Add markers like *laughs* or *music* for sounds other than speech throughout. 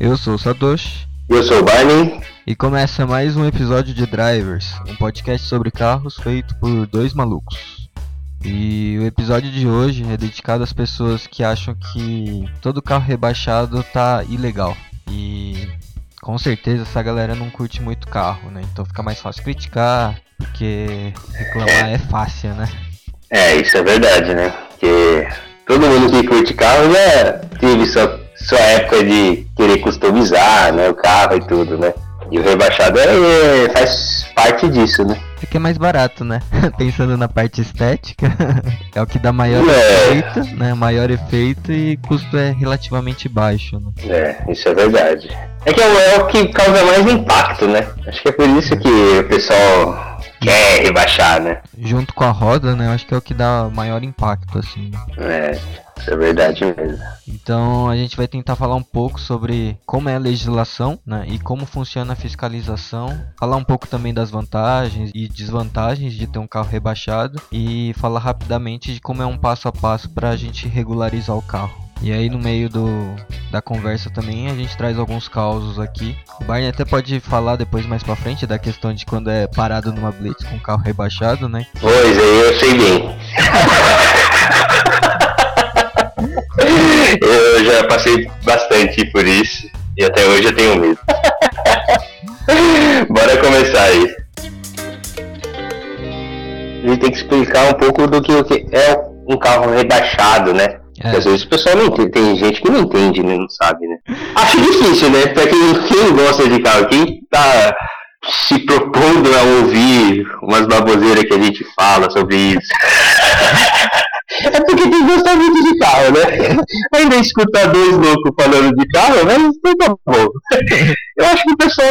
Eu sou o Satoshi. Eu sou o Barney. E começa mais um episódio de Drivers, um podcast sobre carros feito por dois malucos. E o episódio de hoje é dedicado às pessoas que acham que todo carro rebaixado tá ilegal. E com certeza essa galera não curte muito carro, né? Então fica mais fácil criticar, porque reclamar é fácil, né? É, isso é verdade, né? Porque todo mundo que curte carro já teve sua, sua época de querer customizar né, o carro e tudo, né? E o rebaixado é, é, faz parte disso, né? É que é mais barato, né? *laughs* Pensando na parte estética, *laughs* é o que dá maior É. efeito, né? Maior efeito e custo é relativamente baixo, né? É, isso é verdade. É que é o, é o que causa mais impacto, né? Acho que é por isso que o pessoal quer rebaixar, né? Junto com a roda, né? Eu acho que é o que dá maior impacto, assim. É, isso é verdade mesmo. Então a gente vai tentar falar um pouco sobre como é a legislação, né? E como funciona a fiscalização. Falar um pouco também das vantagens e desvantagens de ter um carro rebaixado. E falar rapidamente de como é um passo a passo para a gente regularizar o carro. E aí no meio do, da conversa também a gente traz alguns causos aqui. O Barney até pode falar depois mais pra frente da questão de quando é parado numa blitz com o carro rebaixado, né? Pois aí eu sei bem. *laughs* eu já passei bastante por isso e até hoje eu tenho medo. *laughs* Bora começar aí. A gente tem que explicar um pouco do que é um carro rebaixado, né? É. Às vezes o pessoal não entende, tem gente que não entende, né? Não sabe, né? Acho difícil, né? Pra quem, quem gosta de carro, quem tá se propondo a ouvir umas baboseiras que a gente fala sobre isso. *laughs* É porque tem que gostar muito de carro, né? Ainda escutar dois loucos falando de carro, mas tá bom. Eu acho que o pessoal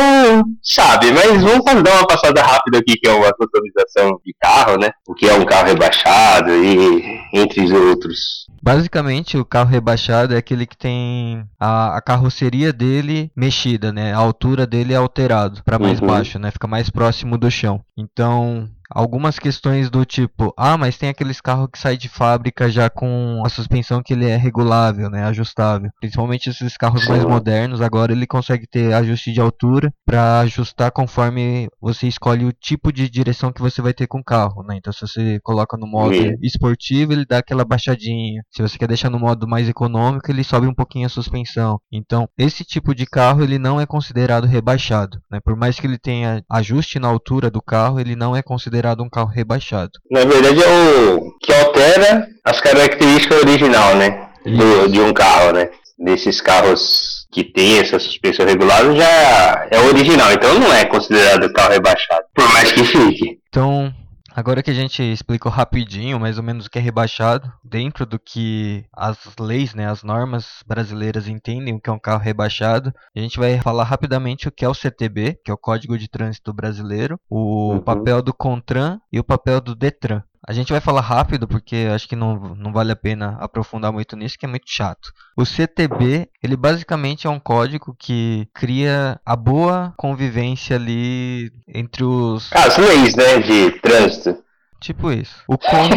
sabe, mas vamos dar uma passada rápida aqui, que é uma customização de carro, né? O que é um carro rebaixado e entre os outros. Basicamente, o carro rebaixado é aquele que tem a, a carroceria dele mexida, né? A altura dele é alterado para mais Uhum. baixo, né? Fica mais próximo do chão. Então, algumas questões do tipo, ah, mas tem aqueles carros que saem de fábrica já com a suspensão que ele é regulável, né? Ajustável. Principalmente esses carros mais modernos, agora ele consegue ter ajuste de altura para ajustar conforme você escolhe o tipo de direção que você vai ter com o carro, né? Então, se você coloca no modo Sim. esportivo, ele dá aquela baixadinha. Se você quer deixar no modo mais econômico, ele sobe um pouquinho a suspensão. Então, esse tipo de carro ele não é considerado rebaixado, né? Por mais que ele tenha ajuste na altura do carro, ele não é considerado um carro rebaixado. Na verdade é o que altera as características original, né? Do, de um carro, né? Desses carros que tem essa suspensão regular já é original, então não é considerado carro rebaixado. Por mais que fique. Então, agora que a gente explicou rapidinho, mais ou menos o que é rebaixado, dentro do que as leis, né, as normas brasileiras entendem o que é um carro rebaixado, a gente vai falar rapidamente o que é o CTB, que é o Código de Trânsito Brasileiro, o Uhum. papel do CONTRAN e o papel do DETRAN. A gente vai falar rápido porque acho que não, não vale a pena aprofundar muito nisso, que é muito chato. O CTB, ele basicamente é um código que cria a boa convivência ali entre os As leis, né? De trânsito. Tipo isso. O, con...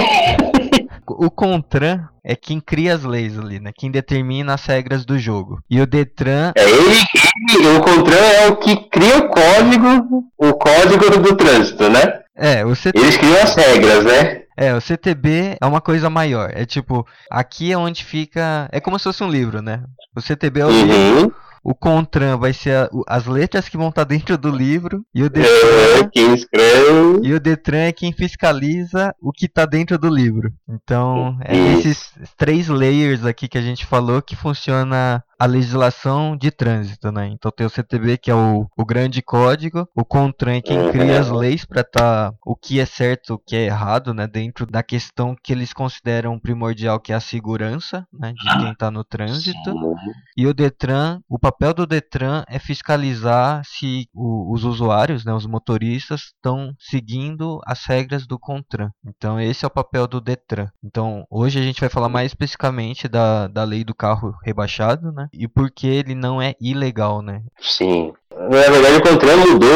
*laughs* o CONTRAN é quem cria as leis ali, né? Quem determina as regras do jogo. E o DETRAN É ele, ele o CONTRAN é o que cria o código, o código do trânsito, né? É, o CT... Eles criam as regras, né? é, o CTB é uma coisa maior. É tipo, aqui é onde fica, é como se fosse um livro, né? O CTB é o livro, Uhum. o CONTRAN vai ser a- as letras que vão estar dentro do livro e o É, DETRAN quem escreve. E o Detran é quem fiscaliza o que tá dentro do livro. Então, é Isso. nesses três layers aqui que a gente falou que funciona a legislação de trânsito, né? Então tem o CTB, que é o, o grande código, o CONTRAN é quem cria as leis para tá o que é certo, o que é errado, né? Dentro da questão que eles consideram primordial, que é a segurança, né? De quem tá no trânsito. E o Detran, o papel do Detran é fiscalizar se o- os usuários, né, os motoristas, estão seguindo as regras do CONTRAN. Então esse é o papel do Detran. Então hoje a gente vai falar mais especificamente da, da lei do carro rebaixado, né? E por que ele não é ilegal, né? Sim. Na verdade, o CONTRAN mudou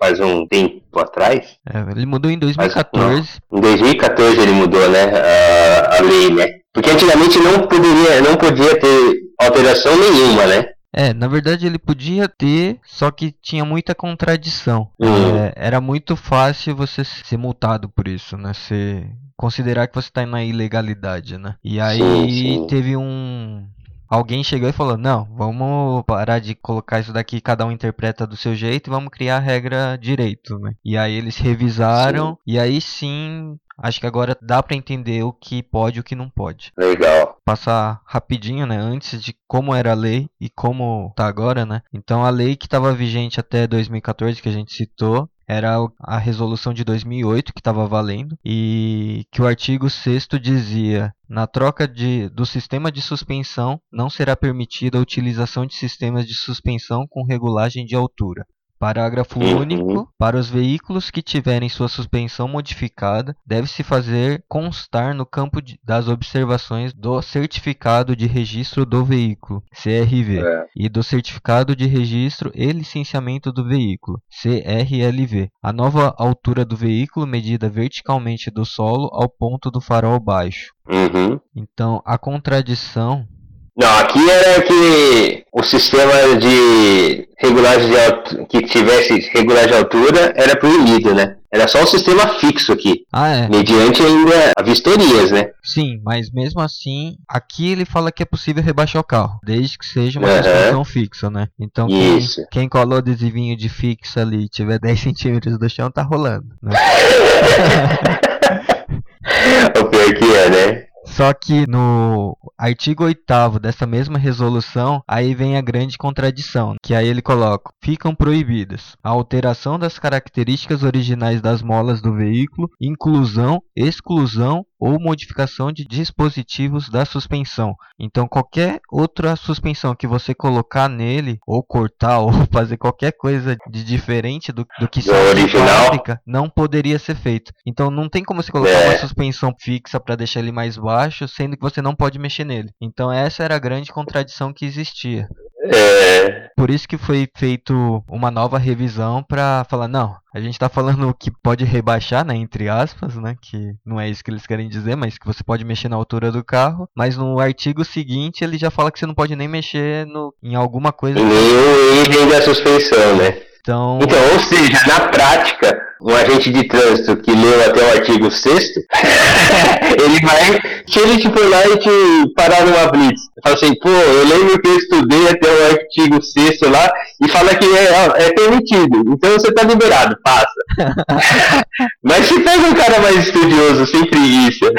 faz um tempo atrás. É, ele mudou em 2014. Em 2014 ele mudou, né? A, a lei, né? Porque antigamente não poderia, não podia ter alteração nenhuma, né? É, na verdade ele podia ter, só que tinha muita contradição. Uhum. É, era muito fácil você ser multado por isso, né? Ser, considerar que você está na ilegalidade, né? E aí Sim, sim. teve um. Alguém chegou e falou: Não, vamos parar de colocar isso daqui, cada um interpreta do seu jeito e vamos criar a regra direito, né? E aí eles revisaram, e aí sim, acho que agora dá para entender o que pode e o que não pode Legal. passar rapidinho, né, antes de como era a lei e como tá agora, né? Então a lei que estava vigente até 2014 que a gente citou era a resolução de 2008 que estava valendo e que o artigo 6 dizia: na troca de, do sistema de suspensão não será permitida a utilização de sistemas de suspensão com regulagem de altura. Parágrafo Uhum. único. Para os veículos que tiverem sua suspensão modificada, deve-se fazer constar no campo de- das observações do Certificado de Registro do Veículo, CRV, É. e do Certificado de Registro e Licenciamento do Veículo, CRLV, a nova altura do veículo medida verticalmente do solo ao ponto do farol baixo. Uhum. Então, a contradição Não, aqui era que o sistema de regulagem de altura, que tivesse regulagem de altura era proibido, né? Era só o sistema fixo aqui, Ah, é. mediante ainda a vistorias, né? Sim, mas mesmo assim, aqui ele fala que é possível rebaixar o carro, desde que seja uma suspensão fixa, né? Então quem, Isso. quem colou adesivinho de fixa ali e tiver *laughs* 10 centímetros do chão, tá rolando. Né? *laughs* o pior que é, né? Só que no artigo 8 dessa mesma resolução, aí vem a grande contradição, que aí ele coloca: ficam proibidas a alteração das características originais das molas do veículo, inclusão, exclusão ou modificação de dispositivos da suspensão. Então, qualquer outra suspensão que você colocar nele, ou cortar, *laughs* ou fazer qualquer coisa de diferente do, do que Do original. fábrica, não poderia ser feito. Então, não tem como você colocar É. uma suspensão fixa para deixar ele mais baixo, sendo que você não pode mexer nele. Então, essa era a grande contradição que existia. É, Por isso que foi feito uma nova revisão para falar, não, a gente tá falando que pode rebaixar, né, entre aspas, né, que não é isso que eles querem dizer, mas que você pode mexer na altura do carro, mas no artigo seguinte ele já fala que você não pode nem mexer no, em alguma coisa. o item da suspensão, né? Então, Então, ou seja, na prática, um agente de trânsito que leu até o artigo 6 *laughs* ele vai, se ele te for lá e te parar numa blitz, fala assim, pô, eu lembro que eu estudei até o artigo 6 lá e fala que é, é permitido, então você tá liberado, passa. *laughs* Mas se pega um cara mais estudioso, sem preguiça,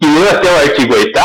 que leu até o artigo 8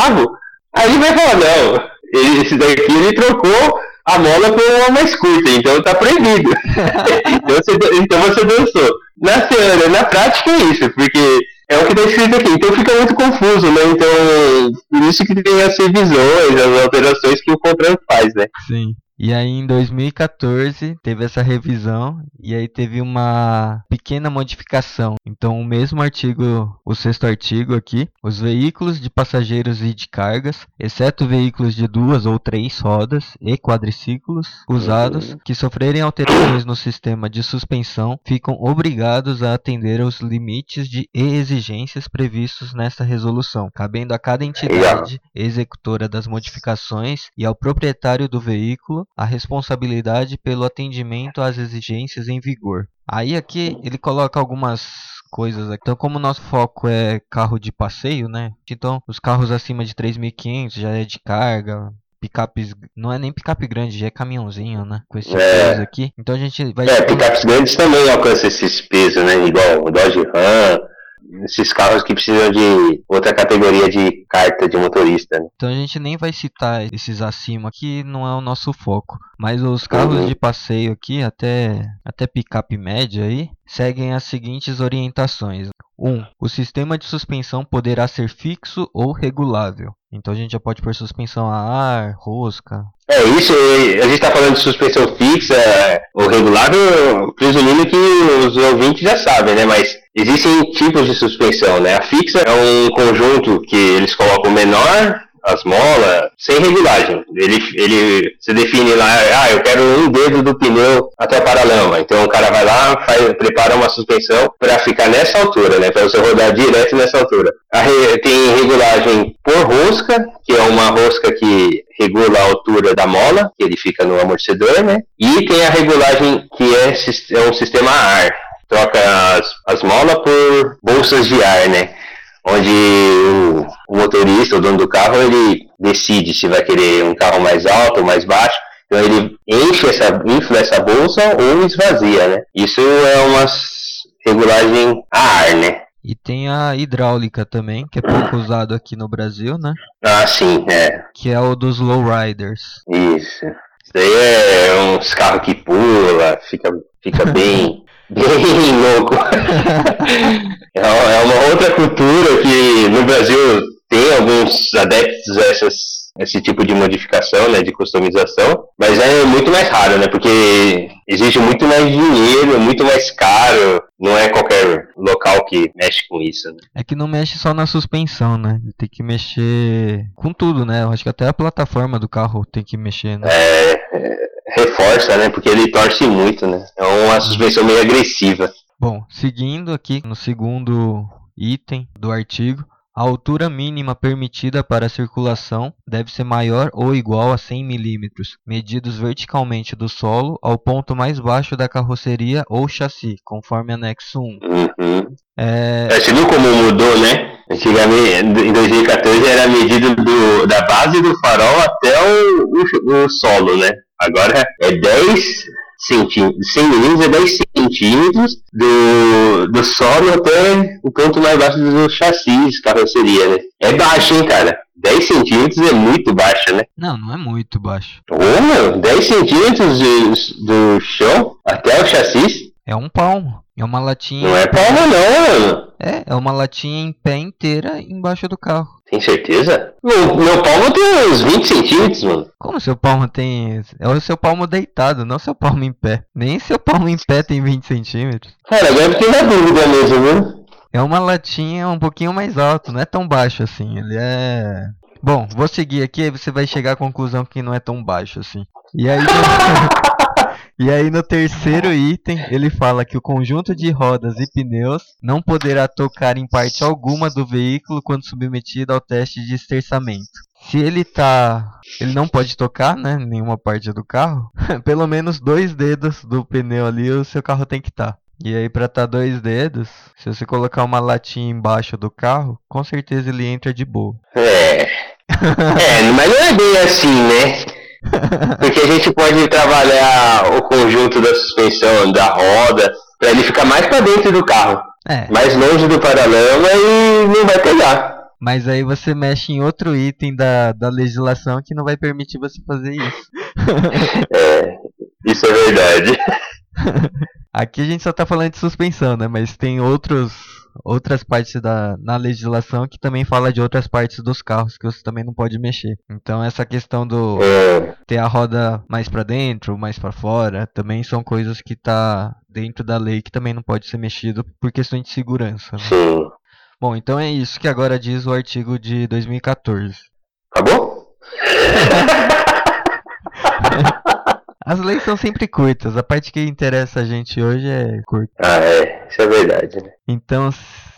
aí ele vai falar, não, esse daqui ele trocou a mola por uma mais curta, então tá proibido. *laughs* então, você, então você dançou. Na teoria, na prática é isso, porque é o que está escrito aqui. Então fica muito confuso, né? Então, por isso que tem as revisões, as alterações que o Contran faz, né? sim. E aí em 2014 teve essa revisão e aí teve uma pequena modificação. Então o mesmo artigo, o sexto artigo aqui, os veículos de passageiros e de cargas, exceto veículos de duas ou três rodas e quadriciclos usados que sofrerem alterações no sistema de suspensão, ficam obrigados a atender aos limites de exigências previstos nesta resolução, cabendo a cada entidade executora das modificações e ao proprietário do veículo a responsabilidade pelo atendimento às exigências em vigor. Aí aqui ele coloca algumas coisas aqui. Então, como o nosso foco é carro de passeio, né? Então, os carros acima de 3.500 já é de carga. Picapes, não é nem picape grande, já é caminhãozinho, né? Com esse É. peso aqui. Então a gente vai. É, picapes grandes também alcançam esses pesos, né? Igual o Dodge Ram, esses carros que precisam de outra categoria de carta de motorista, né? Então a gente nem vai citar esses acima que não é o nosso foco. Mas os carros Uhum. de passeio aqui, até, até picape média aí, seguem as seguintes orientações. 1. Um, o sistema de suspensão poderá ser fixo ou regulável. Então a gente já pode pôr suspensão a ar, rosca. É isso, a gente tá falando de suspensão fixa ou regulável, presumindo que os ouvintes já sabem, né? Mas existem tipos de suspensão, né? A fixa é um conjunto que eles colocam menor as molas sem regulagem. Ele, ele se define lá, ah, eu quero um dedo do pneu até a paralama. Então o cara vai lá, faz, prepara uma suspensão para ficar nessa altura, né? Para você rodar direto nessa altura. Re, tem regulagem por rosca, que é uma rosca que regula a altura da mola, que ele fica no amortecedor, né? E tem a regulagem que é, é um sistema ar. Troca as, as molas por bolsas de ar, né? onde o, o, motorista, o dono do carro, ele decide se vai querer um carro mais alto ou mais baixo. Então ele enche essa, infla essa bolsa ou esvazia, né? Isso é uma regulagem a ar, né? E tem a hidráulica também, que é pouco usado aqui no Brasil, né? Ah, sim, é. Que é o dos lowriders. Isso. Isso daí é uns carros que pula, fica, fica *laughs* bem bem louco. *laughs* É, é uma outra cultura que no Brasil tem alguns adeptos a essas, esse tipo de modificação, né, de customização, mas é muito mais raro, né, porque exige muito mais dinheiro, muito mais caro, não é qualquer local que mexe com isso. Né? É que não mexe só na suspensão, né, tem que mexer com tudo, né, eu acho que até a plataforma do carro tem que mexer, né. É, é reforça, né? Porque ele torce muito, né? É uma suspensão meio agressiva. Bom, seguindo aqui no segundo item do artigo, a altura mínima permitida para a circulação deve ser maior ou igual a 100 mm, medidos verticalmente do solo ao ponto mais baixo da carroceria ou chassi, conforme anexo 1. Uhum. É... Você viu como mudou, né? Antigamente, em 2014, era medido do, da base do farol até o, o, o solo, né? Agora é 10 centímetros, 100 milímetros é 10 centímetros do, do solo até o ponto mais baixo do chassi, carroceria, né? É baixo, hein, cara? 10 centímetros é muito baixo, né? Não, não é muito baixo. Ô, meu, 10 centímetros de, do chão até o chassi? É um palmo. É uma latinha. Não é palmo, não, mano. É, é uma latinha em pé inteira embaixo do carro. Tem certeza? Meu, meu palmo tem uns 20 centímetros, mano. Como seu palmo tem. É o seu palmo deitado, não seu palmo em pé. Nem seu palmo em pé tem 20 centímetros. Cara, agora fiquei na dúvida mesmo, viu? É uma latinha um pouquinho mais alto, não é tão baixo assim. Ele é. Bom, vou seguir aqui e você vai chegar à conclusão que não é tão baixo assim. E aí. *laughs* *laughs* E aí no terceiro item, ele fala que o conjunto de rodas e pneus não poderá tocar em parte alguma do veículo quando submetido ao teste de esterçamento. Se ele tá, ele não pode tocar, né, nenhuma parte do carro, *laughs* pelo menos dois dedos do pneu ali o seu carro tem que estar. Tá. E aí para estar tá dois dedos, se você colocar uma latinha embaixo do carro, com certeza ele entra de boa. É. *laughs* é, mas não é bem assim, né? Porque a gente pode trabalhar o conjunto da suspensão, da roda, para ele ficar mais para dentro do carro. É. Mais longe do paralama e não vai pegar. Mas aí você mexe em outro item da, da legislação que não vai permitir você fazer isso. *laughs* é, isso é verdade. *laughs* Aqui a gente só tá falando de suspensão, né? Mas tem outros outras partes da na legislação que também fala de outras partes dos carros que você também não pode mexer. Então essa questão do é. ter a roda mais para dentro, mais para fora, também são coisas que tá dentro da lei que também não pode ser mexido por questão de segurança. Né? Sim. Bom, então é isso que agora diz o artigo de 2014. Acabou? *laughs* As leis são sempre curtas, a parte que interessa a gente hoje é curta. Ah, é, isso é verdade, né? Então,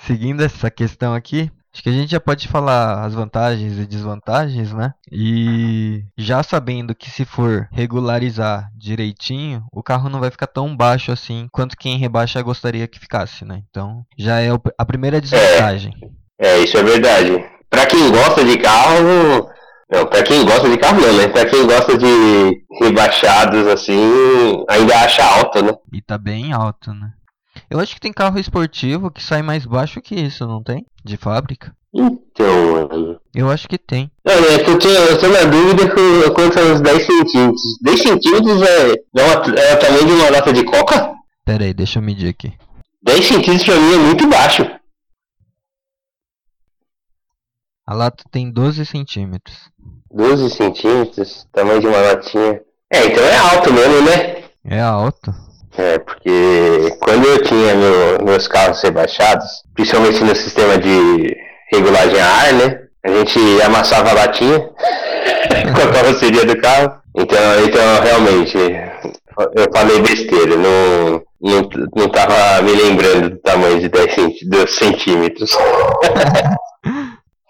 seguindo essa questão aqui, acho que a gente já pode falar as vantagens e desvantagens, né? E já sabendo que se for regularizar direitinho, o carro não vai ficar tão baixo assim quanto quem rebaixa gostaria que ficasse, né? Então, já é a primeira desvantagem. É, é isso é verdade. Para quem gosta de carro, não, pra quem gosta de carro não, né? Pra quem gosta de rebaixados assim, ainda acha alto, né? E tá bem alto, né? Eu acho que tem carro esportivo que sai mais baixo que isso, não tem? De fábrica? Então, mano. Eu acho que tem. É que eu, tô, eu tô na dúvida com, quanto aos 10 centímetros. 10 centímetros é, é, é o tamanho de uma lata de coca? Pera aí, deixa eu medir aqui. 10 centímetros pra mim é muito baixo. A lata tem 12 centímetros. 12 centímetros, tamanho de uma latinha. É, então é alto mesmo, né? É alto. É, porque quando eu tinha meu, meus carros rebaixados, principalmente no sistema de regulagem a ar, né? A gente amassava a latinha *laughs* com a carroceria do carro. Então, então realmente, eu falei besteira, não, não, não tava me lembrando do tamanho de 10 centímetros. *laughs*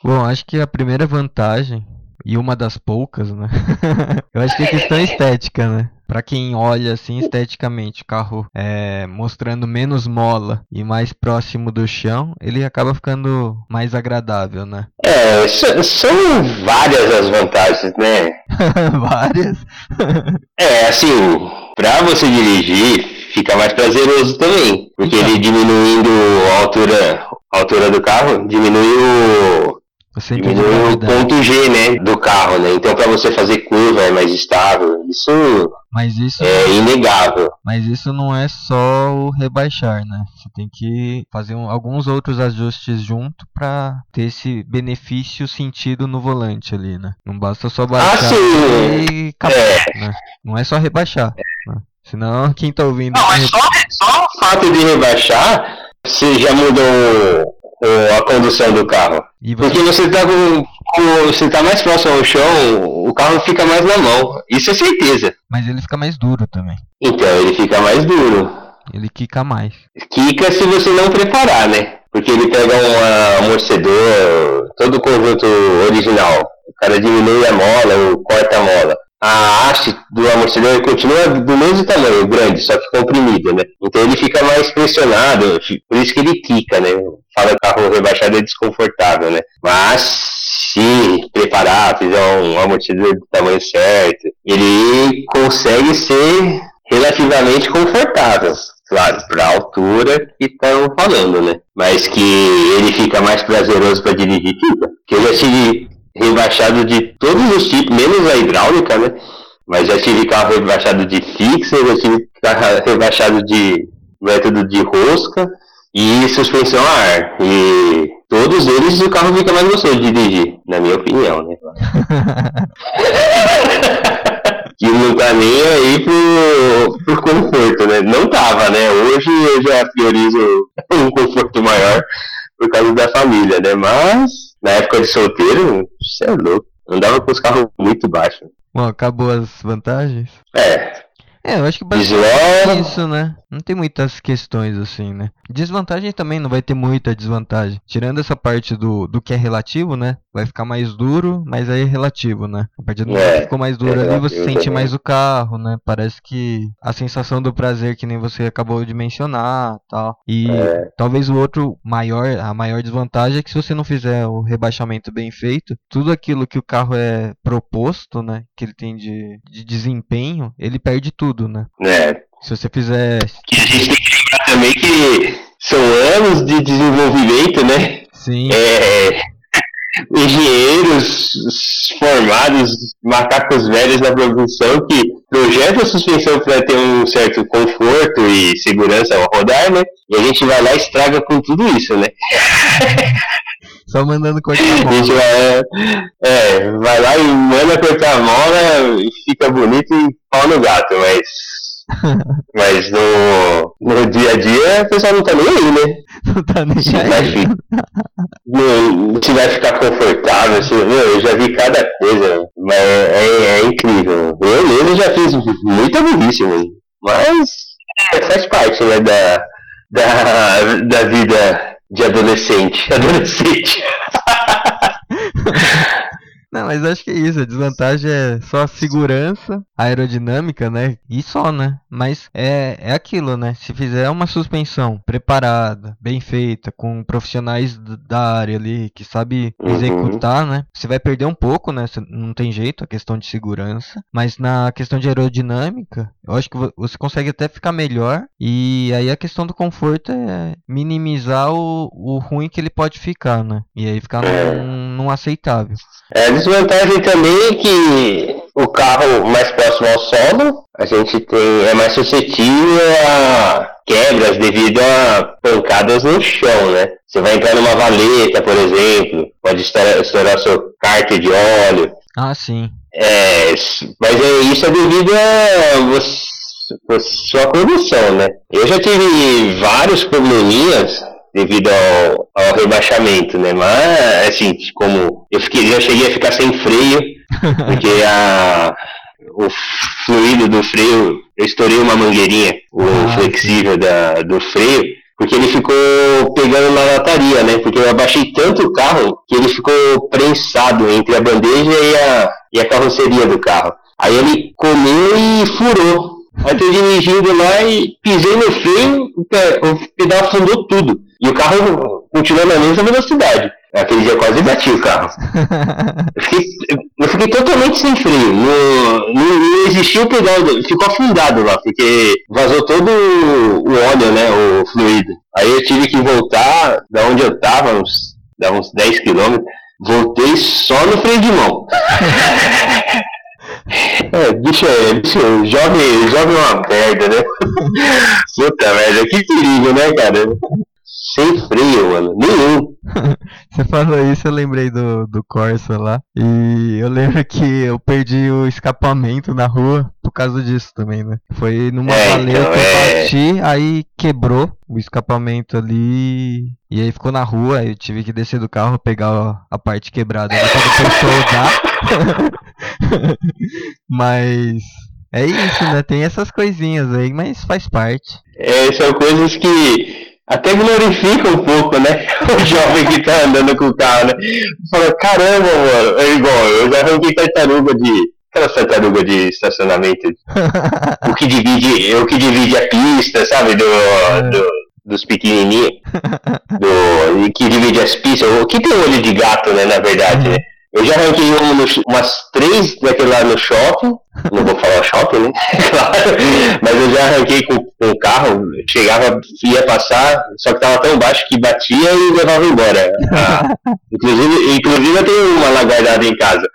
Bom, acho que a primeira vantagem, e uma das poucas, né? *laughs* eu acho que é questão estética, né? Pra quem olha assim esteticamente o carro é, mostrando menos mola e mais próximo do chão, ele acaba ficando mais agradável, né? É, são várias as vantagens, né? *laughs* várias? *laughs* é, assim, pra você dirigir, fica mais prazeroso também. Porque então. ele diminuindo a altura, a altura do carro, diminui o, você diminui o ponto G, né, do carro, né? Então para você fazer curva é mais estável. Isso, mas isso é inegável. Mas isso não é só o rebaixar, né? Você tem que fazer um, alguns outros ajustes junto para ter esse benefício sentido no volante ali, né? Não basta só baixar ah, e acabar, é. né? Não é só rebaixar. Né? Senão quem tá ouvindo. Não, é só, só o fato de rebaixar, você já mudou a condução do carro. Você... Porque você está você tá mais próximo ao chão, o carro fica mais na mão. Isso é certeza. Mas ele fica mais duro também. Então, ele fica mais duro. Ele quica mais. Quica se você não preparar, né? Porque ele pega um amortecedor, todo o conjunto original. O cara diminui a mola ou corta a mola a haste do amortecedor continua do mesmo tamanho, grande, só que comprimido, né? Então ele fica mais pressionado, por isso que ele quica, né? Fala que carro rebaixado é desconfortável, né? Mas se preparar, fizer um amortecedor do tamanho certo, ele consegue ser relativamente confortável. Claro, para a altura que estão falando, né? Mas que ele fica mais prazeroso para dirigir, fica. Porque eu já tive rebaixado de todos os tipos, menos a hidráulica, né? Mas já tive carro rebaixado de fixer, já tive carro rebaixado de método de rosca e suspensão a ar. E todos eles o carro fica mais gostoso de dirigir, na minha opinião, né? *laughs* que não tá nem aí pro, pro conforto, né? Não tava, né? Hoje eu já priorizo um conforto maior por causa da família, né? Mas na época de solteiro, você é louco. Andava com os carros muito baixos. Bom, acabou as vantagens? É. É, eu acho que basicamente é isso, né? Não tem muitas questões assim, né? Desvantagem também não vai ter muita desvantagem. Tirando essa parte do, do que é relativo, né? Vai ficar mais duro, mas aí é relativo, né? A partir do momento é, que ficou mais duro é ali, você sente também. mais o carro, né? Parece que a sensação do prazer que nem você acabou de mencionar tal. E é. talvez o outro maior, a maior desvantagem é que se você não fizer o rebaixamento bem feito, tudo aquilo que o carro é proposto, né? Que ele tem de, de desempenho, ele perde tudo, né? É, se você fizer. Que a gente tem que lembrar também que são anos de desenvolvimento, né? Sim. É, engenheiros formados, macacos velhos na profissão que projetam a suspensão para ter um certo conforto e segurança ao rodar, né? E a gente vai lá e estraga com tudo isso, né? *laughs* Só mandando cortar a mola. A gente vai, é, vai lá e manda cortar a mola fica bonito e pau no gato, mas mas no, no dia a dia o pessoal não tá nem aí, né? *laughs* Não tá nem se aí. Vai, não, se vai ficar confortável, se, meu, eu já vi cada coisa, mas é, é, é incrível. Eu mesmo já fiz muita burrice, mas é, faz parte né, da, da, da vida de adolescente. *laughs* Adolescente. Mas acho que é isso. A desvantagem é só a segurança, a aerodinâmica, né? E só, né? Mas é, é aquilo, né? Se fizer uma suspensão preparada, bem feita, com profissionais da área ali que sabe uhum. executar, uhum. né? Você vai perder um pouco, né? Não tem jeito, a questão de segurança. Mas na questão de aerodinâmica, eu acho que você consegue até ficar melhor. E aí a questão do conforto é minimizar o, o ruim que ele pode ficar, né? E aí ficar é. num, num aceitável. É, a desvantagem também é que o carro mais próximo ao solo, a gente tem, é mais suscetível a quebras devido a pancadas no chão, né? Você vai entrar numa valeta, por exemplo, pode estourar, estourar seu cárter de óleo. Ah, sim. É, mas é, isso é devido a você, a sua condução, né? Eu já tive vários probleminhas devido ao, ao rebaixamento, né? Mas, assim, como eu fiquei, já cheguei a ficar sem freio, *laughs* porque a, o fluido do freio, eu estourei uma mangueirinha, o ah, flexível da, do freio, porque ele ficou pegando na lataria, né? Porque eu abaixei tanto o carro que ele ficou prensado entre a bandeja e a, e a carroceria do carro. Aí ele comeu e furou. Aí eu dirigindo lá e pisei no freio, o pedal afundou tudo. E o carro continuou na mesma velocidade. Aquele dia quase bati o carro. eu, fiquei, eu fiquei totalmente sem freio. Não, não, não o pedal, ficou afundado lá, porque vazou todo o óleo, né? O fluido. Aí eu tive que voltar da onde eu tava, uns, uns 10 quilômetros. Voltei só no freio de mão. *laughs* É, bicho, é, bicho, jovem, jovem é uma merda, né? *laughs* Puta merda, que perigo, né, cara? Sem freio, mano. Nenhum. *laughs* Você falou isso, eu lembrei do, do Corsa lá. E eu lembro que eu perdi o escapamento na rua por causa disso também, né? Foi numa é, então, que eu é... bati, aí quebrou o escapamento ali. E aí ficou na rua, eu tive que descer do carro, pegar a parte quebrada né? quando soldar. *laughs* mas é isso, né? Tem essas coisinhas aí, mas faz parte. É, são coisas que até glorifica um pouco, né? *laughs* O jovem que tá andando com o carro, né? Fala, caramba, mano, é igual, eu já arranquei tartaruga de. Aquela tartaruga de estacionamento. o que divide, o que divide a pista, sabe? Do, é. do dos pequenininhos. Do, que divide as pistas. O que tem olho de gato, né? Na verdade, né? Eu já arranquei um no, umas três daquele lá no shopping. Não vou falar shopping, né? *laughs* claro. Mas eu já arranquei com, com o carro. Chegava, ia passar, só que tava tão baixo que batia e levava embora. Ah, *laughs* inclusive, inclusive eu tenho uma lá guardada em casa.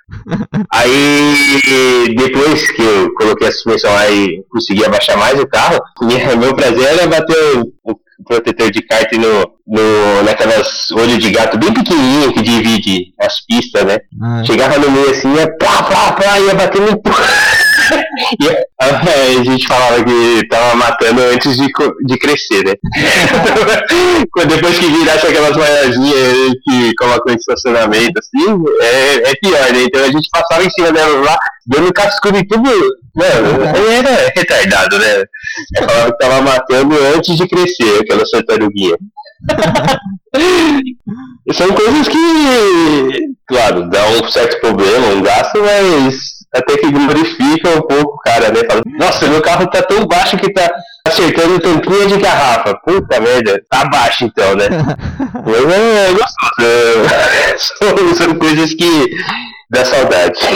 Aí depois que eu coloquei a suspensão lá e consegui abaixar mais o carro, *laughs* meu prazer era bater o protetor de kart no, no, naquelas olhos de gato bem pequenininho que divide as pistas, né? Ah. Chegava no meio assim, ia plá, plá, plá, ia batendo em *laughs* a gente falava que tava matando antes de, de crescer, né? *laughs* Depois que virasse aquelas maiorzinhas que colocam em estacionamento, assim, é, é pior, né? Então a gente passava em cima delas lá, dando cascudo em tudo. Mano, ele era retardado, né? Eu falava que tava matando antes de crescer aquela tartaruguinha. *laughs* São coisas que, claro, dá um certo problema, um gasto, mas até que glorifica um pouco o cara, né? Fala, Nossa, meu carro tá tão baixo que tá acertando tampinha de garrafa. Puta merda, tá baixo então, né? *laughs* Mas é, é gostoso. *laughs* são, são coisas que dá saudade. *laughs*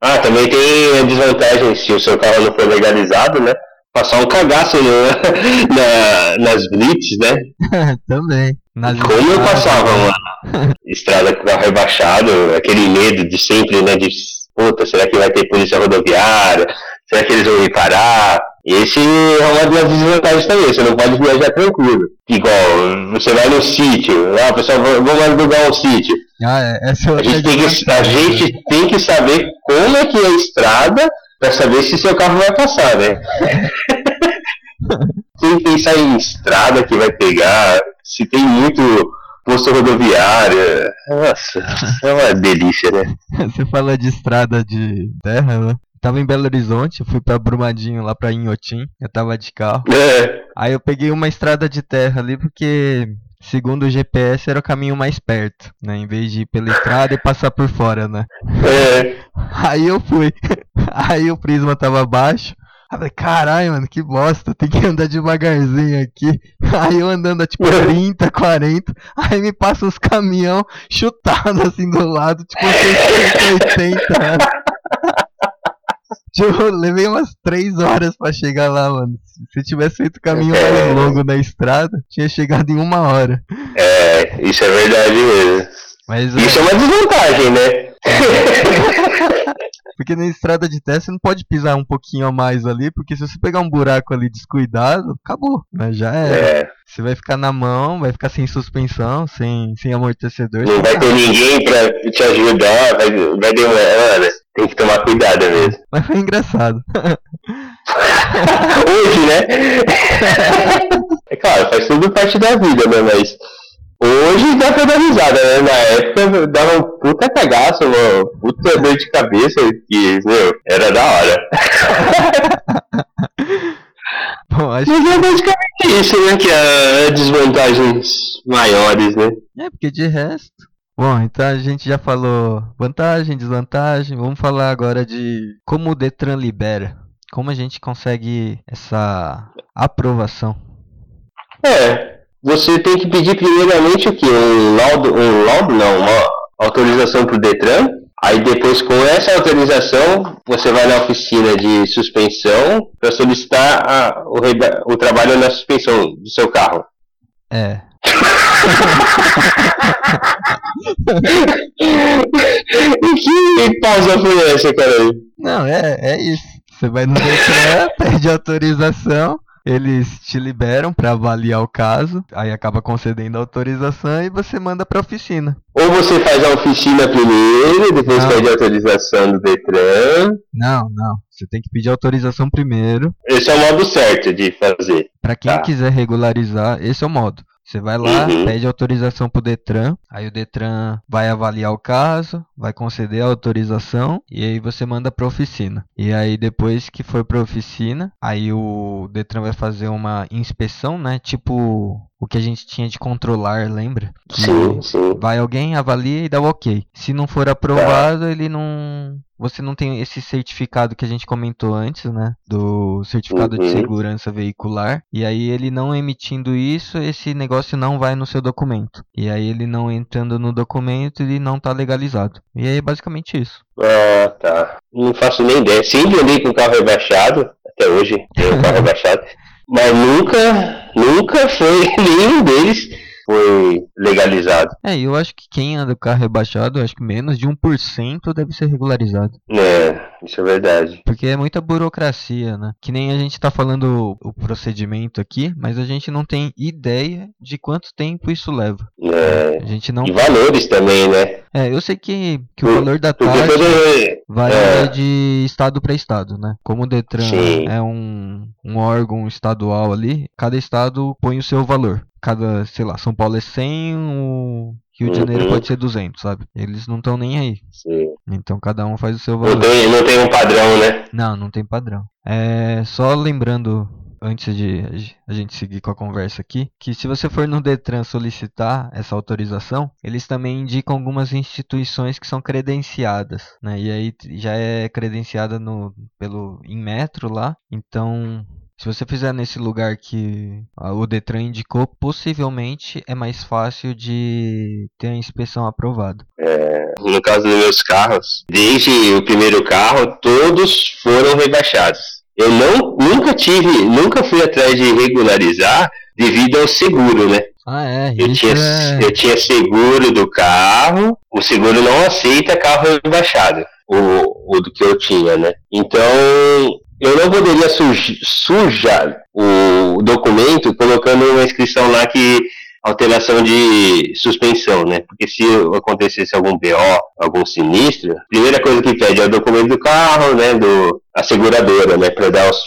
ah, também tem a desvantagem se o seu carro não for legalizado, né? Passar um cagaço no, na, nas blitz, né? também. Nas Como eu passava, mano? *laughs* Estrada com carro rebaixado, aquele medo de sempre, né? De, puta, será que vai ter polícia rodoviária? Será que eles vão me parar? Esse é uma das desvantagens também, você não pode viajar tranquilo. Igual, você vai no sítio, ah, pessoal, vamos alugar um sítio. Ah, é, é a, gente tem que, a gente tem que saber como é que é a estrada para saber se seu carro vai passar, né? *laughs* Quem pensar em estrada que vai pegar, se tem muito posto rodoviário, nossa, *laughs* é uma delícia, né? Você fala de estrada de terra, né? Tava em Belo Horizonte, fui pra Brumadinho, lá pra Inhotim, eu tava de carro. É. Aí eu peguei uma estrada de terra ali, porque segundo o GPS era o caminho mais perto, né? Em vez de ir pela estrada e passar por fora, né? É. Aí eu fui. *laughs* Aí o prisma tava baixo. Aí eu falei, caralho, mano, que bosta, tem que andar devagarzinho aqui. *laughs* Aí eu andando a tipo *laughs* 30, 40, aí me passa os caminhão chutados assim do lado, tipo 80, mano. *laughs* Tipo, eu levei umas 3 horas pra chegar lá, mano. Se eu tivesse feito o caminho é... mais longo da estrada, tinha chegado em uma hora. É, isso é verdade mesmo. Mas, isso é... é uma desvantagem, né? *laughs* Porque na estrada de terra você não pode pisar um pouquinho a mais ali, porque se você pegar um buraco ali descuidado, acabou, né? Já é. é. Você vai ficar na mão, vai ficar sem suspensão, sem, sem amortecedor. Não vai ter ninguém pra te ajudar, vai, vai demorar, né? Tem que tomar cuidado mesmo. Mas foi engraçado. *laughs* Hoje, né? *laughs* É claro, faz tudo parte da vida, né? Mas hoje dá pra dar risada, né? Na época dava um puta cagaço, uma puta dor de cabeça que, meu, era da hora. *laughs* Bom, acho... Mas é basicamente isso, né? Que é desvantagens maiores, né? É, porque de resto. Bom, então a gente já falou vantagem, desvantagem. Vamos falar agora de como o Detran libera. Como a gente consegue essa aprovação? É, você tem que pedir primeiramente o que? Um laudo, um laudo não, uma autorização para o Detran. Aí depois com essa autorização você vai na oficina de suspensão para solicitar a, o, o trabalho na suspensão do seu carro. É. *laughs* que pausa foi essa, cara? Não, é, é isso. Você vai no Detran, *laughs* pede autorização, eles te liberam para avaliar o caso, aí acaba concedendo a autorização e você manda para oficina. Ou você faz a oficina primeiro, depois não. pede autorização do Detran. Não, não. Você tem que pedir autorização primeiro. Esse é o modo certo de fazer. Para quem tá. quiser regularizar, esse é o modo. Você vai lá, uhum. pede autorização pro Detran, aí o Detran vai avaliar o caso, vai conceder a autorização e aí você manda para oficina. E aí depois que for para oficina, aí o Detran vai fazer uma inspeção, né? Tipo o que a gente tinha de controlar, lembra? Que sim, sim. Vai alguém, avalia e dá o ok. Se não for aprovado, é. ele não. Você não tem esse certificado que a gente comentou antes, né? Do certificado uhum. de segurança veicular. E aí ele não emitindo isso, esse negócio não vai no seu documento. E aí ele não entrando no documento, ele não tá legalizado. E aí é basicamente isso. Ah, tá. Não faço nem ideia. Sempre andei com o carro rebaixado. Até hoje tenho o carro *laughs* rebaixado. Mas nunca, nunca foi *laughs* nenhum deles foi legalizado. É, eu acho que quem anda com carro rebaixado, acho que menos de 1% deve ser regularizado. É, isso é verdade. Porque é muita burocracia, né? Que nem a gente tá falando o procedimento aqui, mas a gente não tem ideia de quanto tempo isso leva. É. A gente não. E valores também, né? É, eu sei que, que o valor da taxa varia é. de estado para estado, né? Como o Detran Sim. é um, um órgão estadual ali, cada estado põe o seu valor cada, sei lá, São Paulo é 100, o Rio de Janeiro uhum. pode ser 200, sabe? Eles não estão nem aí. Sim. Então cada um faz o seu valor. Não tem, não tem um padrão, né? Não, não tem padrão. É, só lembrando antes de a gente seguir com a conversa aqui, que se você for no Detran solicitar essa autorização, eles também indicam algumas instituições que são credenciadas, né? E aí já é credenciada no pelo Inmetro lá, então se você fizer nesse lugar que o Detran indicou, possivelmente é mais fácil de ter a inspeção aprovada. É, no caso dos meus carros, desde o primeiro carro, todos foram rebaixados. Eu não, nunca tive, nunca fui atrás de regularizar devido ao seguro, né? Ah, é. Eu tinha, é... eu tinha seguro do carro, o seguro não aceita carro rebaixado, o, o do que eu tinha, né? Então, eu não poderia sujar o documento colocando uma inscrição lá que alteração de suspensão, né? Porque se acontecesse algum BO, algum sinistro, a primeira coisa que pede é o documento do carro, né? Do a seguradora, né? Para dar os,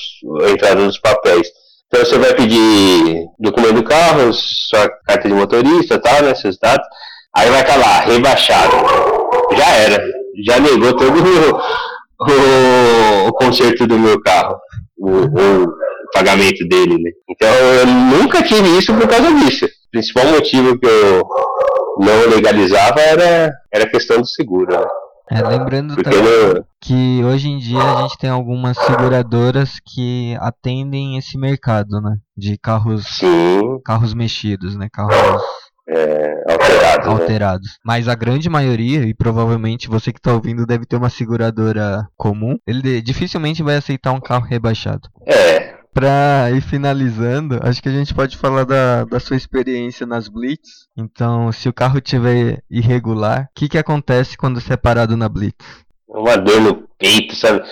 a entrada dos papéis. Então você vai pedir documento do carro, sua carta de motorista, tal, né? Seus dados. Aí vai estar lá, rebaixado. Já era. Já negou todo o, o conserto do meu carro, o, o, pagamento dele, né? Então eu nunca tive isso por causa disso. O principal motivo que eu não legalizava era, era a questão do seguro. Né? É, lembrando Porque também que hoje em dia a gente tem algumas seguradoras que atendem esse mercado, né? De carros, Sim. carros mexidos, né? Carros é, alterados. Né? alterados. Né? Mas a grande maioria, e provavelmente você que está ouvindo deve ter uma seguradora comum, ele dificilmente vai aceitar um carro rebaixado. É. Pra ir finalizando, acho que a gente pode falar da, da sua experiência nas Blitz. Então, se o carro tiver irregular, o que, que acontece quando é parado na Blitz? Uma dor no peito, sabe? *laughs*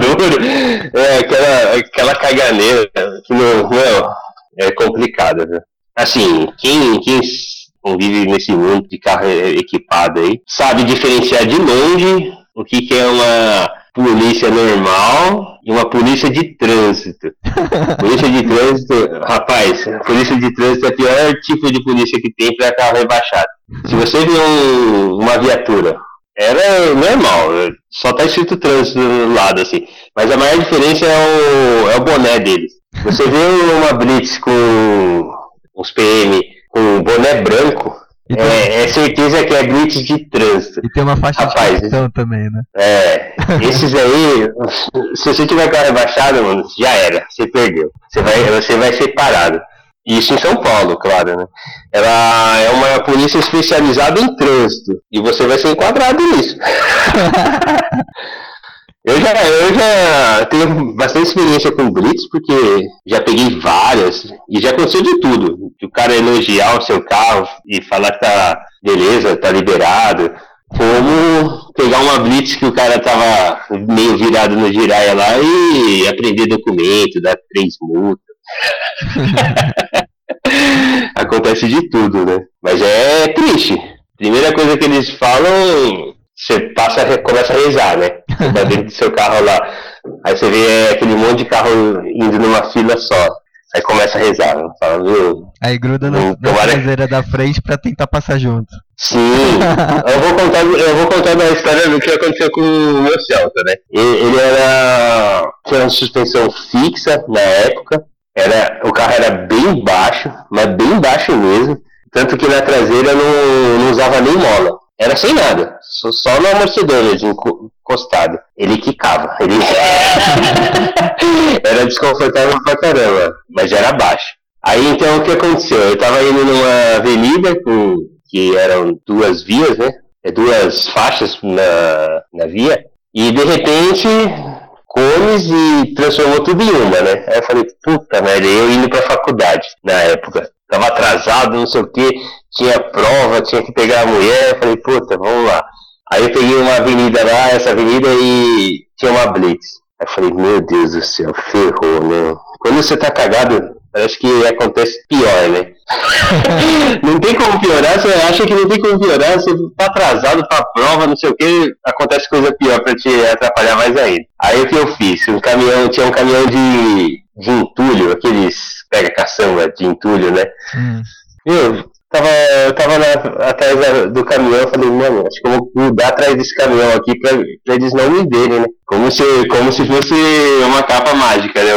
dor é aquela, aquela caganeira que não, não é complicada, viu? assim, quem, quem convive nesse mundo de carro equipado aí, sabe diferenciar de longe o que, que é uma polícia normal e uma polícia de trânsito. *laughs* polícia de trânsito, rapaz, polícia de trânsito é o pior tipo de polícia que tem para carro rebaixado. Se você vê um, uma viatura, era normal, só tá escrito trânsito do lado, assim. Mas a maior diferença é o, é o boné deles. Você vê uma Blitz com os PM com um boné branco, tem... É, é, certeza que é blitz de trânsito. E tem uma faixa Rapaz, de proteção também, né? É, esses aí, *laughs* se você tiver carro rebaixado, mano, já era, você perdeu. Você vai, você vai ser parado. Isso em São Paulo, claro, né? Ela é uma polícia especializada em trânsito. E você vai ser enquadrado nisso. *laughs* Eu já, eu já tenho bastante experiência com Blitz, porque já peguei várias e já aconteceu de tudo. O cara elogiar o seu carro e falar que tá beleza, tá liberado. Como pegar uma Blitz que o cara tava meio virado no giraia lá e aprender documento, dar três multas. *laughs* Acontece de tudo, né? Mas é triste. Primeira coisa que eles falam você passa, começa a rezar, né? Você tá dentro do seu carro lá. Aí você vê aquele monte de carro indo numa fila só. Aí começa a rezar, né? Fala, viu? Aí gruda na, na traseira da frente pra tentar passar junto. Sim, *laughs* eu vou contar, eu vou contar da história do que aconteceu com o meu Celta, né? Ele era tinha uma suspensão fixa na época, era, o carro era bem baixo, mas bem baixo mesmo, tanto que na traseira não, não usava nem mola. Era sem nada, só, só no amortecedor encostado. Ele quicava. Ele... *laughs* era desconfortável pra caramba, mas era baixo. Aí então o que aconteceu? Eu tava indo numa avenida com, que eram duas vias, né? É duas faixas na, na via. E de repente, comes e transformou tudo em uma, né? Aí eu falei, puta merda, eu indo pra faculdade na época. Tava atrasado, não sei o que tinha prova, tinha que pegar a mulher, eu falei, puta, vamos lá. Aí eu peguei uma avenida lá, essa avenida, e tinha uma blitz. Aí eu falei, meu Deus do céu, ferrou, né? Quando você tá cagado, parece que acontece pior, né? *laughs* não tem como piorar, você acha que não tem como piorar, você tá atrasado pra prova, não sei o que, acontece coisa pior pra te atrapalhar mais ainda. Aí o que eu fiz? Um caminhão, tinha um caminhão de, de entulho, aqueles pega caçamba de entulho, né? Hum. Eu tava, eu tava na, atrás do caminhão, eu falei, mano, acho que eu vou mudar atrás desse caminhão aqui pra, pra eles não me verem, né? Como se, como se fosse uma capa mágica, né?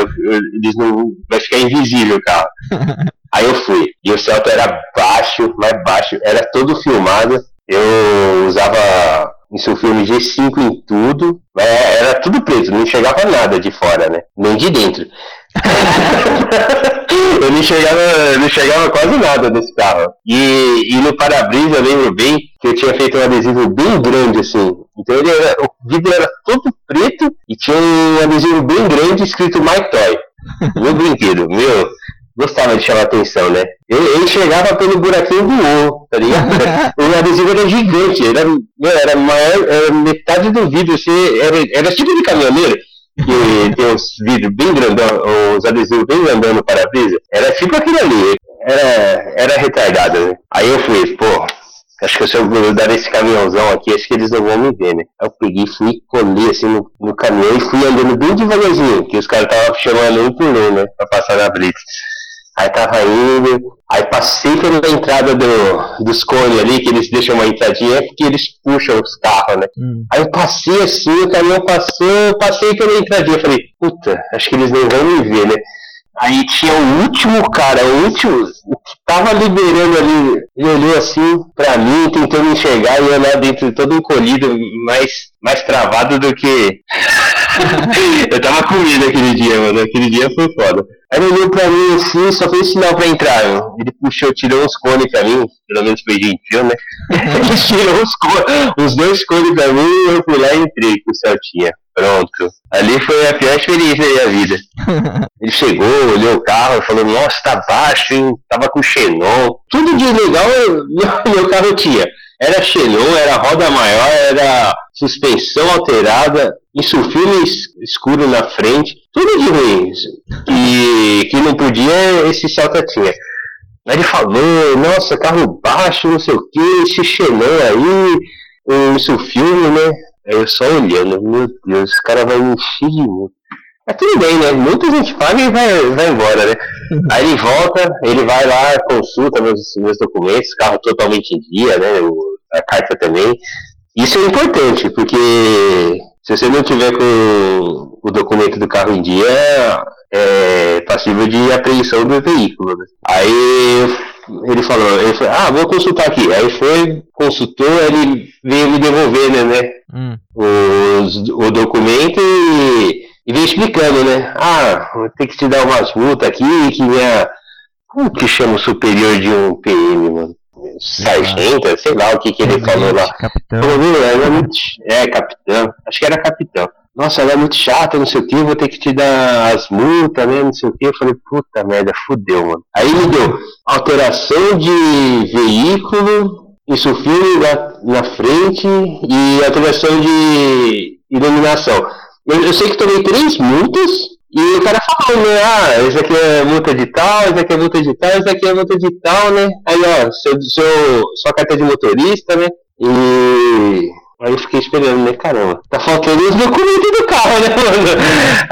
Eles não. Vai ficar invisível o carro. *laughs* Aí eu fui. E o Celta era baixo, mais baixo, era todo filmado. Eu usava isso filme G5 em tudo, era tudo preto, não enxergava nada de fora, né? Nem de dentro. *laughs* eu não enxergava, não enxergava quase nada desse carro. E, e no para-brisa eu lembro bem que eu tinha feito um adesivo bem grande assim. Então ele era, o vidro era todo preto e tinha um adesivo bem grande escrito My Toy. *laughs* Meu brinquedo, meu, gostava de chamar atenção, né? Ele, chegava pelo buraquinho do O, tá ligado? *laughs* o adesivo era gigante, era, era maior, era metade do vidro, assim, era, era tipo de caminhoneiro que tem uns vídeos bem grandão, os adesivos bem grandão no para-brisa, era tipo aquilo ali, era, era retardado, né? Aí eu fui, pô, acho que se eu grudar nesse caminhãozão aqui, acho que eles não vão me ver, né? Aí eu peguei, fui, colei assim no, no caminhão e fui andando bem devagarzinho, que os caras estavam chamando um por um, né? Pra passar na blitz. Aí tava indo, aí passei pela entrada do, dos cones ali, que eles deixam uma entradinha, porque eles puxam os carros, né? Hum. Aí eu passei assim, o caminhão passou, passei pela entradinha, falei, puta, acho que eles não vão me ver, né? Aí tinha o último cara, o último, o que tava liberando ali, ele olhou assim pra mim, tentando enxergar, e eu lá dentro todo encolhido, mais, mais travado do que. *laughs* eu tava com medo aquele dia, mano. Aquele dia foi foda. Aí ele olhou pra mim assim, só fez sinal pra entrar. Mano. Ele puxou, tirou uns cones pra mim, pelo menos foi gentil, né? *laughs* ele tirou os, cones, os dois cones pra mim e eu fui lá e entrei com o Celtinha. Pronto. Ali foi a pior experiência da minha vida. *laughs* Ele chegou, olhou o carro, falou, nossa, tá baixo, hein? Tava com xenon. Tudo de legal meu carro tinha. Era xenon, era roda maior, era suspensão alterada, insufilme escuro na frente, tudo de ruim. E que não podia, esse Celta tinha. Aí ele falou, nossa, carro baixo, não sei o que, esse xenon aí, insufilme, né? Aí eu só olhando, meu Deus, esse cara vai me encher de muito. Mas tudo bem, né? Muita gente paga e vai, vai embora, né? Aí ele volta, ele vai lá, consulta meus, meus documentos, carro totalmente em dia, né? O, a carta também. Isso é importante, porque se você não tiver com o documento do carro em dia, é passível de apreensão do veículo. Né? Aí ele falou, ele falou, ah, vou consultar aqui. Aí foi, consultou, ele veio me devolver, né, né hum. os, o documento e, e, veio explicando, né? Ah, vou ter que te dar umas multas aqui, que minha. Como que chama o superior de um PM, mano? sargento, sei lá o que, que ele falou lá. Capitão. é, capitão. Acho que era capitão. Nossa, ela é muito chata, não sei o que, vou ter que te dar as multas, né? Não sei o que. Eu falei, puta merda, fudeu, mano. Aí me deu alteração de veículo, isso filme na, na frente e alteração de iluminação. Eu, eu sei que tomei três multas e o cara falou, né? Ah, esse aqui é multa de tal, esse aqui é multa de tal, esse aqui é multa de tal, né? Aí, ó, seu, seu, sua carta de motorista, né? E. Aí eu fiquei esperando, né? Caramba, tá faltando os documentos do carro, né, mano?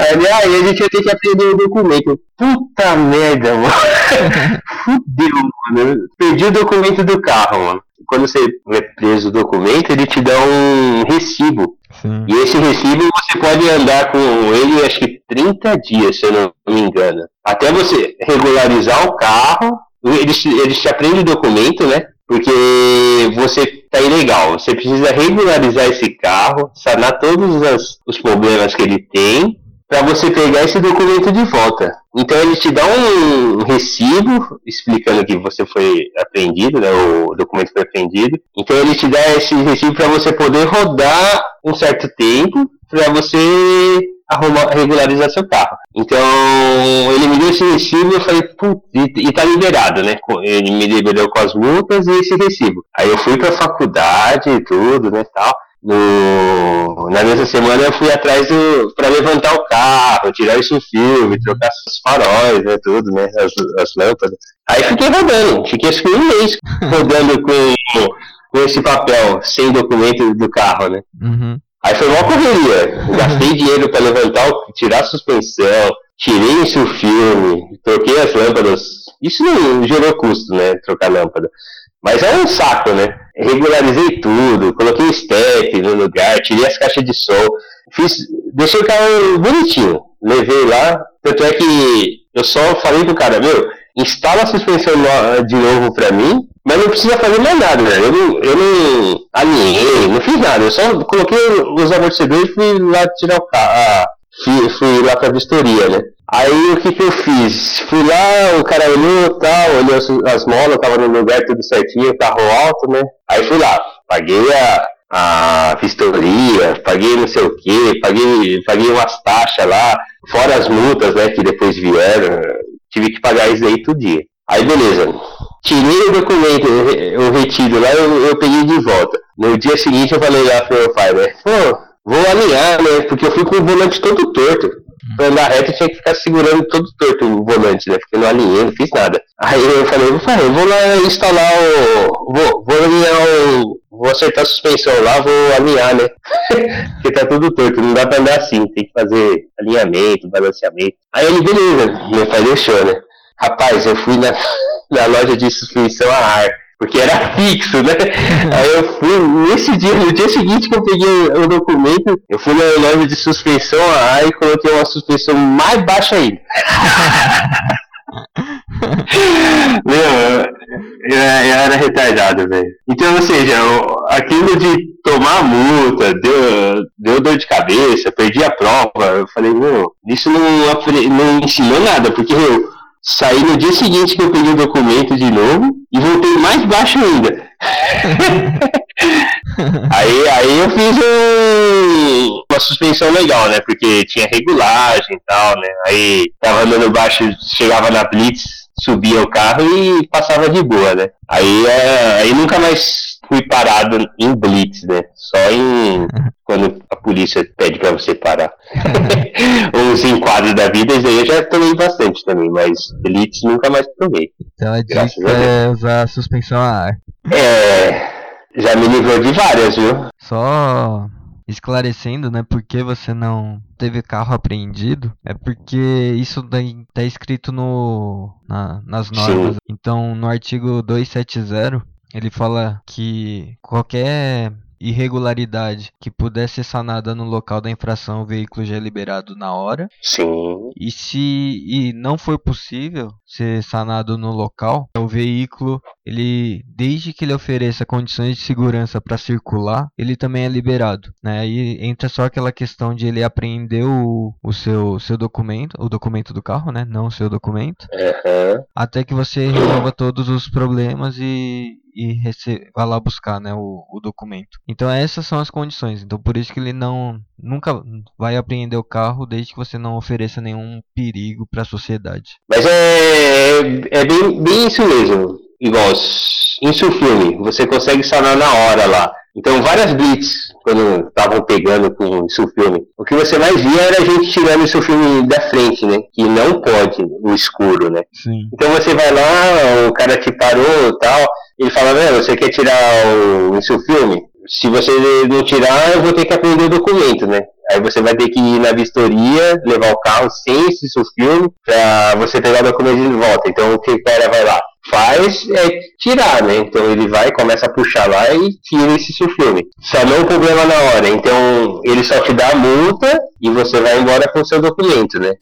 *laughs* Aí, aí a gente ia ter que aprender o documento. Puta merda, mano. *laughs* Fudeu, mano. Perdi o documento do carro, mano. Quando você é preso o documento, ele te dá um recibo Sim. E esse recibo você pode andar com ele, acho que 30 dias, se eu não me engano. Até você regularizar o carro, eles, eles te aprendem o documento, né? Porque você tá ilegal. Você precisa regularizar esse carro, sanar todos os, os problemas que ele tem, para você pegar esse documento de volta. Então ele te dá um recibo explicando que você foi apreendido, né, o documento foi apreendido. Então ele te dá esse recibo para você poder rodar um certo tempo para você arrumar, regularizar seu carro. Então ele me deu esse recibo e eu falei, e, e tá liberado, né? Ele me liberou com as multas e esse recibo. Aí eu fui para faculdade e tudo, né, tal. No, na mesma semana eu fui atrás do para levantar o carro, tirar isso filme, trocar os faróis, né, tudo, né, as, as lâmpadas. Aí fiquei rodando, fiquei acho que um mês *laughs* rodando com, com esse papel, sem documento do carro, né. Uhum. Aí foi uma correria, gastei dinheiro para levantar, tirar a suspensão, tirei esse filme, troquei as lâmpadas. Isso não gerou custo, né, trocar lâmpada. Mas é um saco, né? Regularizei tudo, coloquei step no lugar, tirei as caixas de som, fiz, deixei o carro bonitinho, levei lá, tanto é que eu só falei pro cara, meu, instala a suspensão de novo pra mim, mas não precisa fazer mais nada, né? Eu não, eu não alinhei, não fiz nada, eu só coloquei os amortecedores e fui lá tirar o carro, fui, fui lá pra vistoria, né? Aí o que que eu fiz? Fui lá, o cara olhou tal, olhou as, as molas, tava no lugar tudo certinho, carro alto, né? Aí fui lá, paguei a, a vistoria, paguei não sei o que, paguei, paguei umas taxas lá, fora as multas, né, que depois vieram, tive que pagar isso aí todo dia. Aí beleza, tirei o documento, o retido lá, eu, eu peguei de volta. No dia seguinte eu falei lá pro meu pai, né, pô, vou alinhar, né, porque eu fui com o volante todo torto pra andar reto eu tinha que ficar segurando todo torto o volante, né? Porque não alinhei, não fiz nada. Aí eu falei, eu vou lá instalar o. Vou, vou alinhar o. Vou acertar a suspensão lá, vou alinhar, né? *laughs* Porque tá tudo torto, não dá pra andar assim, tem que fazer alinhamento, balanceamento. Aí ele, beleza, meu pai deixou, né? Rapaz, eu fui na, *laughs* na loja de suspensão a ar porque era fixo, né? Aí eu fui, nesse dia, no dia seguinte que eu peguei o documento, eu fui na loja de suspensão a e coloquei uma suspensão mais baixa ainda. *laughs* Meu, eu, era retardado, velho. Então, ou seja, aquilo de tomar multa, deu, deu dor de cabeça, perdi a prova. Eu falei, meu, isso não, não ensinou nada, porque eu Saí no dia seguinte que eu peguei o documento de novo e voltei mais baixo ainda. *laughs* aí, aí eu fiz um, uma suspensão legal, né? Porque tinha regulagem e tal, né? Aí tava andando baixo, chegava na Blitz, subia o carro e passava de boa, né? Aí, é, aí nunca mais fui parado em blitz, né? Só em quando a polícia pede para você parar. *laughs* Os enquadros da vida, isso aí eu já tomei bastante também, mas blitz nunca mais tomei. Então a dica é usar suspensão a ar. É, já me livrou de várias, viu? Só esclarecendo, né, por que você não teve carro apreendido, é porque isso daí tá escrito no na, nas normas. Sim. Então, no artigo 270, ele fala que qualquer irregularidade que pudesse ser sanada no local da infração, o veículo já é liberado na hora. Sim. E se e não for possível ser sanado no local, o veículo, ele desde que ele ofereça condições de segurança para circular, ele também é liberado, né? Aí entra só aquela questão de ele apreender o, o seu seu documento, o documento do carro, né? Não o seu documento. Uhum. Até que você resolva todos os problemas e e vá lá buscar né, o, o documento. Então essas são as condições. Então por isso que ele não nunca vai apreender o carro desde que você não ofereça nenhum perigo para a sociedade. Mas é, é bem, bem isso mesmo. Igual em seu filme, você consegue sanar na hora lá. Então, várias blitz, quando estavam pegando com o filme, o que você mais via era a gente tirando o filme da frente, né? Que não pode, o escuro, né? Sim. Então você vai lá, o cara te parou e tal, ele fala, velho, você quer tirar o, seu filme? Se você não tirar, eu vou ter que aprender o documento, né? Aí você vai ter que ir na vistoria, levar o carro sem esse seu filme, pra você pegar o documento de volta. Então o que o cara vai lá? Faz é tirar, né? Então ele vai, começa a puxar lá e tira esse seu filme. Sanou o problema na hora. Então ele só te dá a multa e você vai embora com o seu documento, né?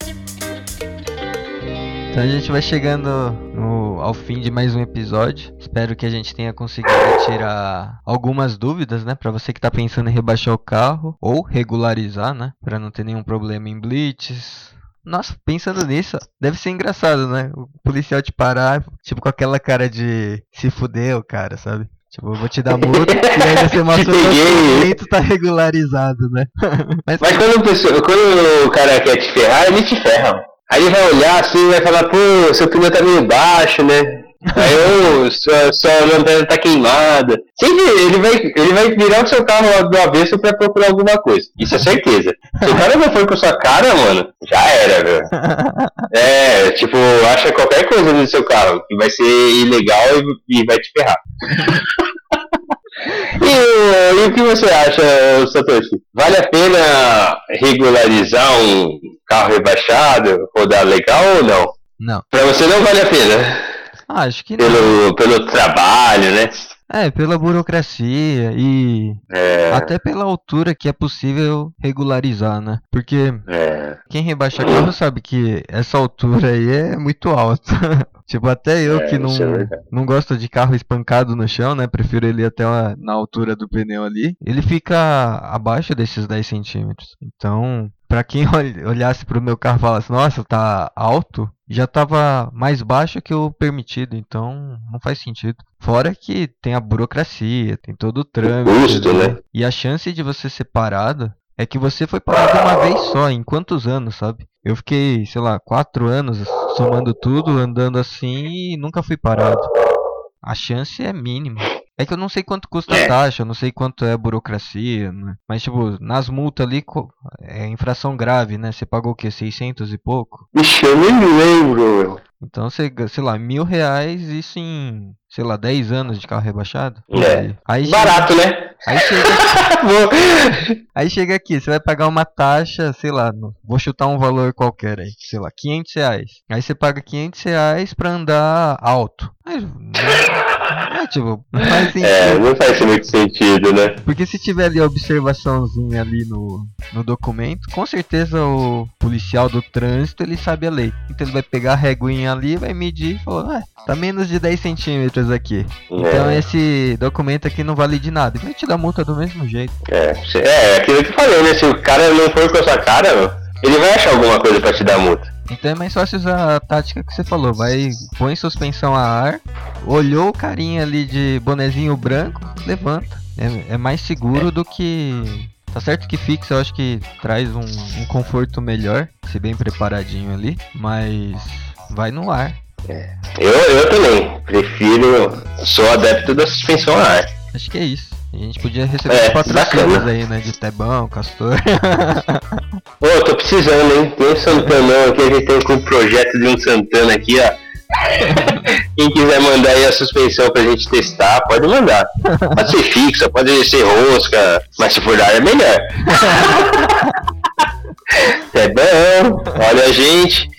Então a gente vai chegando no, ao fim de mais um episódio. Espero que a gente tenha conseguido tirar algumas dúvidas, né? Para você que tá pensando em rebaixar o carro ou regularizar, né? Para não ter nenhum problema em blitz. Nossa, pensando nisso, deve ser engraçado, né? O policial te parar, tipo, com aquela cara de se fudeu, cara, sabe? Tipo, eu vou te dar multa *laughs* e ainda você mostrou que o documento tá regularizado, né? *laughs* Mas, Mas quando, pessoa, quando o cara quer te ferrar, ele te ferra. Aí ele vai olhar assim e vai falar, pô, seu pneu tá meio baixo, né? Aí eu, sua, sua lanterna tá queimada. Sempre ele vai, ele vai virar o seu carro do avesso pra procurar alguma coisa. Isso é certeza. Se o cara não for com a sua cara, mano, já era, velho. *laughs* É, tipo, acha qualquer coisa no seu carro que vai ser ilegal e, e vai te ferrar. *laughs* E, e, o que você acha, Satoshi? Vale a pena regularizar um carro rebaixado, rodar legal ou não? Não. Pra você não vale a pena? Ah, acho que pelo, não. Pelo trabalho, né? É, pela burocracia e é. até pela altura que é possível regularizar, né? Porque é. quem rebaixa carro sabe que essa altura aí é muito alta. *laughs* tipo, até eu é, que não, é não gosto de carro espancado no chão, né? Prefiro ele até na altura do pneu ali. Ele fica abaixo desses 10 centímetros. Então, para quem *laughs* olhasse pro meu carro e falasse, nossa, tá alto, já estava mais baixo que o permitido, então não faz sentido. Fora que tem a burocracia, tem todo o trâmite. Custo, né? E a chance de você ser parado é que você foi parado uma vez só, em quantos anos, sabe? Eu fiquei, sei lá, quatro anos somando tudo, andando assim e nunca fui parado. A chance é mínima. É que eu não sei quanto custa a é. taxa, eu não sei quanto é a burocracia, né? Mas, tipo, nas multas ali, é infração grave, né? Você pagou o quê? 600 e pouco? Ixi, eu nem lembro. Então, você, sei lá, mil reais, isso em, sei lá, 10 anos de carro rebaixado? É. Aí Barato, chega, né? Aí chega, *laughs* aí chega aqui, você vai pagar uma taxa, sei lá, vou chutar um valor qualquer aí, sei lá, 500 reais. Aí você paga 500 reais pra andar alto. Aí, é, tipo, não faz *laughs* sentido. É, não faz muito sentido, né? Porque se tiver ali a observaçãozinha ali no, no documento, com certeza o policial do trânsito, ele sabe a lei. Então ele vai pegar a reguinha ali, vai medir e falar, ah, tá menos de 10 centímetros aqui. É. Então esse documento aqui não vale de nada. E vai te dar multa do mesmo jeito. É, é aquilo que eu falei, né? Se o cara não for com a sua cara, ele vai achar alguma coisa pra te dar multa. Então é mais fácil usar a tática que você falou. Vai, põe suspensão a ar, olhou o carinha ali de bonezinho branco, levanta. É, é mais seguro do que. Tá certo que fixa, eu acho que traz um, um conforto melhor, se bem preparadinho ali, mas vai no ar. É. Eu, eu também, prefiro, sou adepto da suspensão a ar. Acho que é isso. A gente podia receber é, patrocínios aí, né? De Tebão, Castor. *laughs* Ô, tô precisando, hein? Tem um Santanão aqui, a gente tem um projeto de um Santana aqui, ó. *laughs* Quem quiser mandar aí a suspensão pra gente testar, pode mandar. Pode ser fixa, pode ser rosca, mas se for dar é melhor. é *laughs* bom, olha a gente.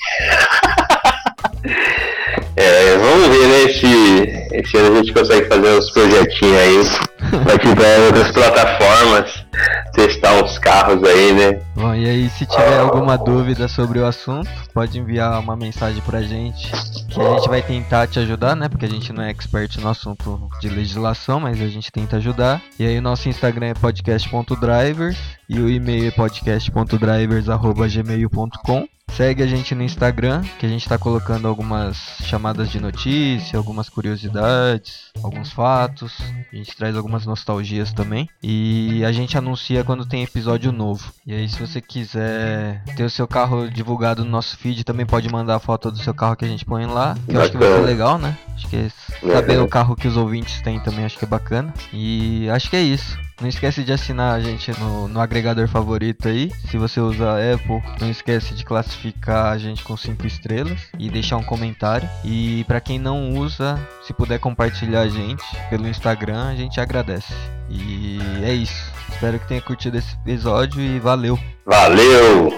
É, vamos ver, né, se esse ano a gente consegue fazer uns projetinhos aí. Vai tiver outras plataformas, testar uns carros aí, né? Bom, e aí se tiver alguma dúvida sobre o assunto, pode enviar uma mensagem pra gente, que a gente vai tentar te ajudar, né? Porque a gente não é expert no assunto de legislação, mas a gente tenta ajudar. E aí o nosso Instagram é podcast.drivers e o e-mail é podcast.drivers.gmail.com. Segue a gente no Instagram, que a gente está colocando algumas chamadas de notícia, algumas curiosidades, alguns fatos. A gente traz algumas nostalgias também. E a gente anuncia quando tem episódio novo. E aí, se você quiser ter o seu carro divulgado no nosso feed, também pode mandar a foto do seu carro que a gente põe lá. Que eu acho que vai ser legal, né? Acho que é saber o carro que os ouvintes têm também acho que é bacana. E acho que é isso. Não esquece de assinar a gente no, no, agregador favorito aí. Se você usa Apple, não esquece de classificar a gente com 5 estrelas e deixar um comentário. E para quem não usa, se puder compartilhar a gente pelo Instagram, a gente agradece. E é isso. Espero que tenha curtido esse episódio e valeu. Valeu!